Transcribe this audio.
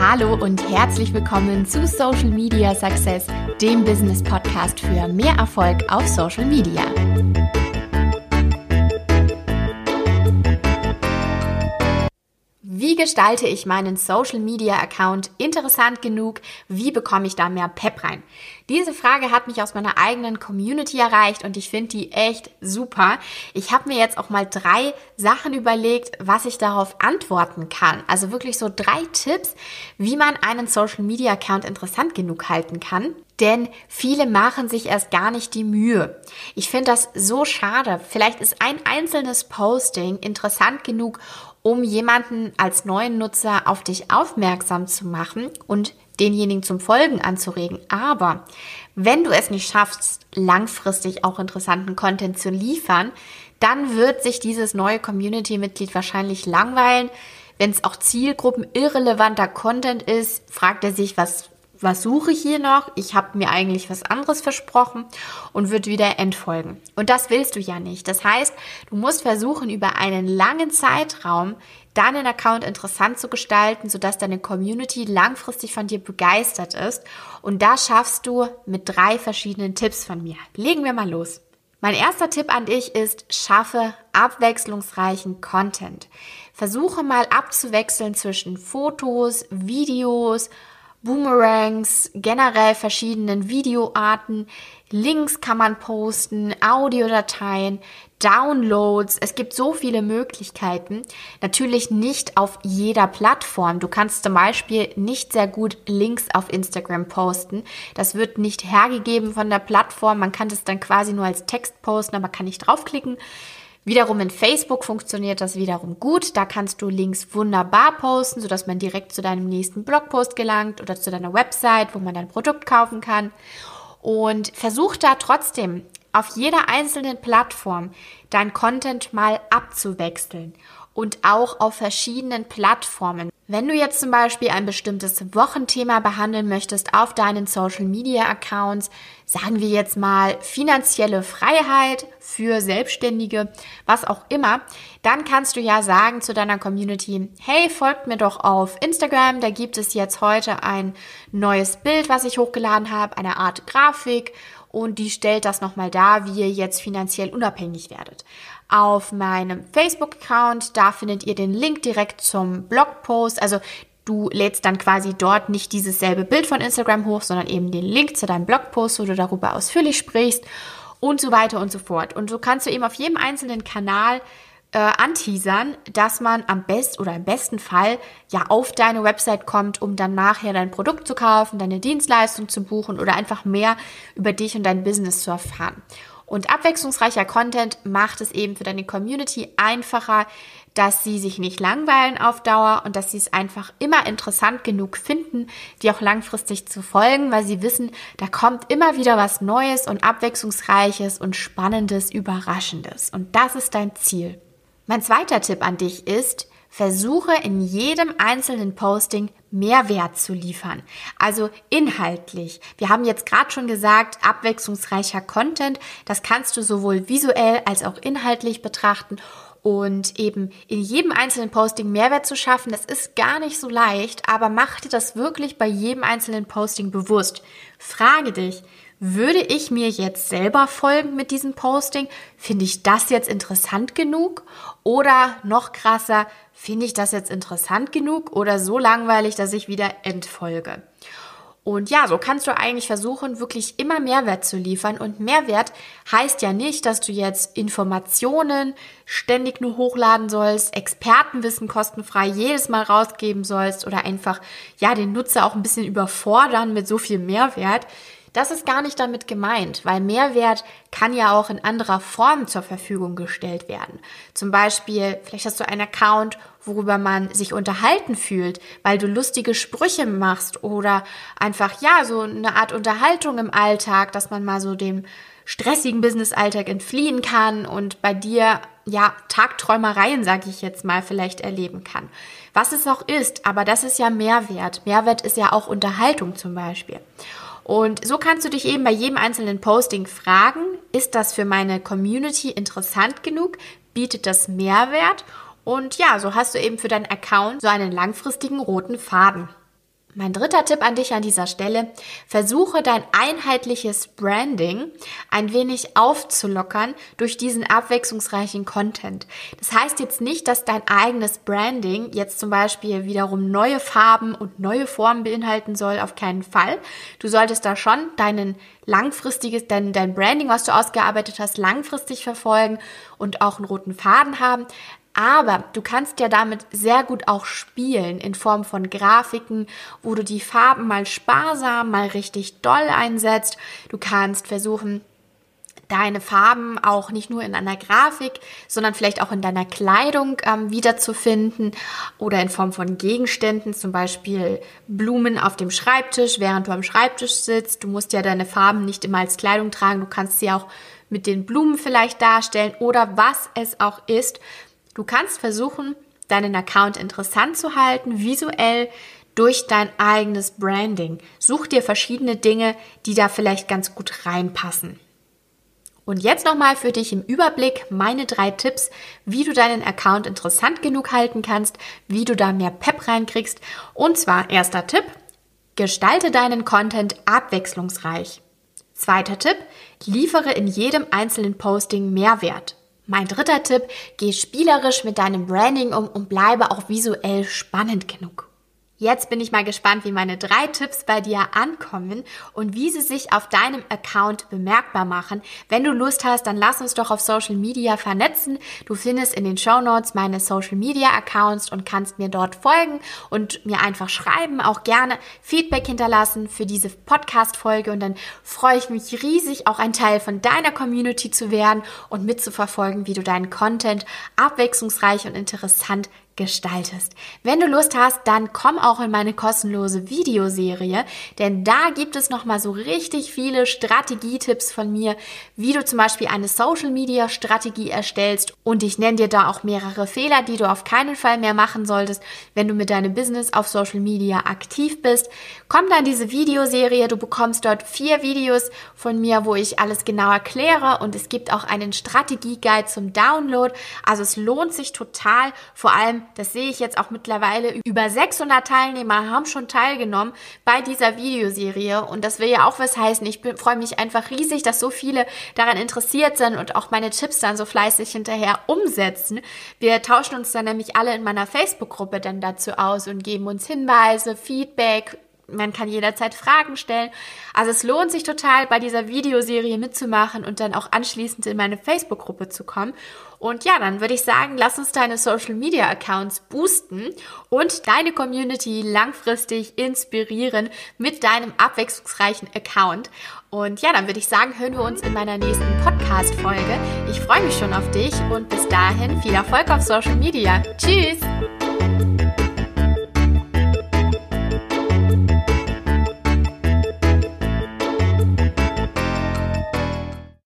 Hallo und herzlich willkommen zu Social Media Success, dem Business Podcast für mehr Erfolg auf Social Media. Wie gestalte ich meinen Social Media Account interessant genug? Wie bekomme ich da mehr Pep rein? Diese Frage hat mich aus meiner eigenen Community erreicht und ich finde die echt super. Ich habe mir jetzt auch mal drei Sachen überlegt, was ich darauf antworten kann. Also wirklich so drei Tipps, wie man einen Social Media Account interessant genug halten kann. Denn viele machen sich erst gar nicht die Mühe. Ich finde das so schade. Vielleicht ist ein einzelnes Posting interessant genug, um jemanden als neuen Nutzer auf dich aufmerksam zu machen und denjenigen zum Folgen anzuregen. Aber wenn du es nicht schaffst, langfristig auch interessanten Content zu liefern, dann wird sich dieses neue Community-Mitglied wahrscheinlich langweilen. Wenn es auch zielgruppenirrelevanter Content ist, fragt er sich, was was suche ich hier noch? Ich habe mir eigentlich was anderes versprochen und wird wieder entfolgen. Und das willst du ja nicht. Das heißt, du musst versuchen, über einen langen Zeitraum deinen Account interessant zu gestalten, sodass deine Community langfristig von dir begeistert ist. Und das schaffst du mit drei verschiedenen Tipps von mir. Legen wir mal los. Mein erster Tipp an dich ist, schaffe abwechslungsreichen Content. Versuche mal abzuwechseln zwischen Fotos, Videos, Boomerangs, generell verschiedenen Videoarten, Links kann man posten, Audiodateien, Downloads. Es gibt so viele Möglichkeiten. Natürlich nicht auf jeder Plattform. Du kannst zum Beispiel nicht sehr gut Links auf Instagram posten. Das wird nicht hergegeben von der Plattform. Man kann das dann quasi nur als Text posten, aber kann nicht draufklicken. Wiederum in Facebook funktioniert das wiederum gut. Da kannst du Links wunderbar posten, sodass man direkt zu deinem nächsten Blogpost gelangt oder zu deiner Website, wo man dein Produkt kaufen kann. Und versuch da trotzdem auf jeder einzelnen Plattform dein Content mal abzuwechseln und auch auf verschiedenen Plattformen. Wenn du jetzt zum Beispiel ein bestimmtes Wochenthema behandeln möchtest auf deinen Social Media Accounts, sagen wir jetzt mal finanzielle Freiheit für Selbstständige, was auch immer, dann kannst du ja sagen zu deiner Community, hey, folgt mir doch auf Instagram, da gibt es jetzt heute ein neues Bild, was ich hochgeladen habe, eine Art Grafik und die stellt das nochmal dar, wie ihr jetzt finanziell unabhängig werdet auf meinem Facebook-Account. Da findet ihr den Link direkt zum Blogpost. Also du lädst dann quasi dort nicht dieses selbe Bild von Instagram hoch, sondern eben den Link zu deinem Blogpost, wo du darüber ausführlich sprichst und so weiter und so fort. Und so kannst du eben auf jedem einzelnen Kanal äh, anteasern, dass man am besten oder im besten Fall ja auf deine Website kommt, um dann nachher dein Produkt zu kaufen, deine Dienstleistung zu buchen oder einfach mehr über dich und dein Business zu erfahren. Und abwechslungsreicher Content macht es eben für deine Community einfacher, dass sie sich nicht langweilen auf Dauer und dass sie es einfach immer interessant genug finden, die auch langfristig zu folgen, weil sie wissen, da kommt immer wieder was Neues und Abwechslungsreiches und Spannendes, Überraschendes. Und das ist dein Ziel. Mein zweiter Tipp an dich ist, versuche in jedem einzelnen Posting Mehrwert zu liefern. Also inhaltlich. Wir haben jetzt gerade schon gesagt, abwechslungsreicher Content. Das kannst du sowohl visuell als auch inhaltlich betrachten. Und eben in jedem einzelnen Posting Mehrwert zu schaffen, das ist gar nicht so leicht, aber mach dir das wirklich bei jedem einzelnen Posting bewusst. Frage dich, würde ich mir jetzt selber folgen mit diesem Posting? Finde ich das jetzt interessant genug? Oder noch krasser, finde ich das jetzt interessant genug oder so langweilig, dass ich wieder entfolge? Und ja, so kannst du eigentlich versuchen, wirklich immer Mehrwert zu liefern. Und Mehrwert heißt ja nicht, dass du jetzt Informationen ständig nur hochladen sollst, Expertenwissen kostenfrei jedes Mal rausgeben sollst oder einfach, ja, den Nutzer auch ein bisschen überfordern mit so viel Mehrwert. Das ist gar nicht damit gemeint, weil Mehrwert kann ja auch in anderer Form zur Verfügung gestellt werden. Zum Beispiel, vielleicht hast du einen Account, worüber man sich unterhalten fühlt, weil du lustige Sprüche machst oder einfach, ja, so eine Art Unterhaltung im Alltag, dass man mal so dem stressigen Business-Alltag entfliehen kann und bei dir ja Tagträumereien, sage ich jetzt mal, vielleicht erleben kann. Was es auch ist, aber das ist ja Mehrwert. Mehrwert ist ja auch Unterhaltung zum Beispiel. Und so kannst du dich eben bei jedem einzelnen Posting fragen, ist das für meine Community interessant genug? Bietet das Mehrwert? Und ja, so hast du eben für deinen Account so einen langfristigen roten Faden. Mein dritter Tipp an dich an dieser Stelle, versuche dein einheitliches Branding ein wenig aufzulockern durch diesen abwechslungsreichen Content. Das heißt jetzt nicht, dass dein eigenes Branding jetzt zum Beispiel wiederum neue Farben und neue Formen beinhalten soll, auf keinen Fall. Du solltest da schon deinen langfristiges, dein, dein Branding, was du ausgearbeitet hast, langfristig verfolgen und auch einen roten Faden haben. Aber du kannst ja damit sehr gut auch spielen in Form von Grafiken, wo du die Farben mal sparsam, mal richtig doll einsetzt. Du kannst versuchen, deine Farben auch nicht nur in einer Grafik, sondern vielleicht auch in deiner Kleidung ähm, wiederzufinden oder in Form von Gegenständen, zum Beispiel Blumen auf dem Schreibtisch, während du am Schreibtisch sitzt. Du musst ja deine Farben nicht immer als Kleidung tragen, du kannst sie auch mit den Blumen vielleicht darstellen oder was es auch ist. Du kannst versuchen, deinen Account interessant zu halten, visuell durch dein eigenes Branding. Such dir verschiedene Dinge, die da vielleicht ganz gut reinpassen. Und jetzt nochmal für dich im Überblick meine drei Tipps, wie du deinen Account interessant genug halten kannst, wie du da mehr Pep reinkriegst. Und zwar erster Tipp, gestalte deinen Content abwechslungsreich. Zweiter Tipp, liefere in jedem einzelnen Posting Mehrwert. Mein dritter Tipp, geh spielerisch mit deinem Branding um und bleibe auch visuell spannend genug. Jetzt bin ich mal gespannt, wie meine drei Tipps bei dir ankommen und wie sie sich auf deinem Account bemerkbar machen. Wenn du Lust hast, dann lass uns doch auf Social Media vernetzen. Du findest in den Show Notes meine Social Media Accounts und kannst mir dort folgen und mir einfach schreiben, auch gerne Feedback hinterlassen für diese Podcast Folge und dann freue ich mich riesig, auch ein Teil von deiner Community zu werden und mitzuverfolgen, wie du deinen Content abwechslungsreich und interessant gestaltest. Wenn du Lust hast, dann komm auch in meine kostenlose Videoserie, denn da gibt es nochmal so richtig viele Strategietipps von mir, wie du zum Beispiel eine Social Media Strategie erstellst und ich nenne dir da auch mehrere Fehler, die du auf keinen Fall mehr machen solltest, wenn du mit deinem Business auf Social Media aktiv bist. Komm da in diese Videoserie, du bekommst dort vier Videos von mir, wo ich alles genau erkläre und es gibt auch einen Strategie-Guide zum Download. Also es lohnt sich total, vor allem das sehe ich jetzt auch mittlerweile, über 600 Teilnehmer haben schon teilgenommen bei dieser Videoserie und das will ja auch was heißen. Ich freue mich einfach riesig, dass so viele daran interessiert sind und auch meine Tipps dann so fleißig hinterher umsetzen. Wir tauschen uns dann nämlich alle in meiner Facebook-Gruppe dann dazu aus und geben uns Hinweise, Feedback, man kann jederzeit Fragen stellen. Also es lohnt sich total, bei dieser Videoserie mitzumachen und dann auch anschließend in meine Facebook-Gruppe zu kommen. Und ja, dann würde ich sagen, lass uns deine Social Media Accounts boosten und deine Community langfristig inspirieren mit deinem abwechslungsreichen Account. Und ja, dann würde ich sagen, hören wir uns in meiner nächsten Podcast-Folge. Ich freue mich schon auf dich und bis dahin viel Erfolg auf Social Media. Tschüss!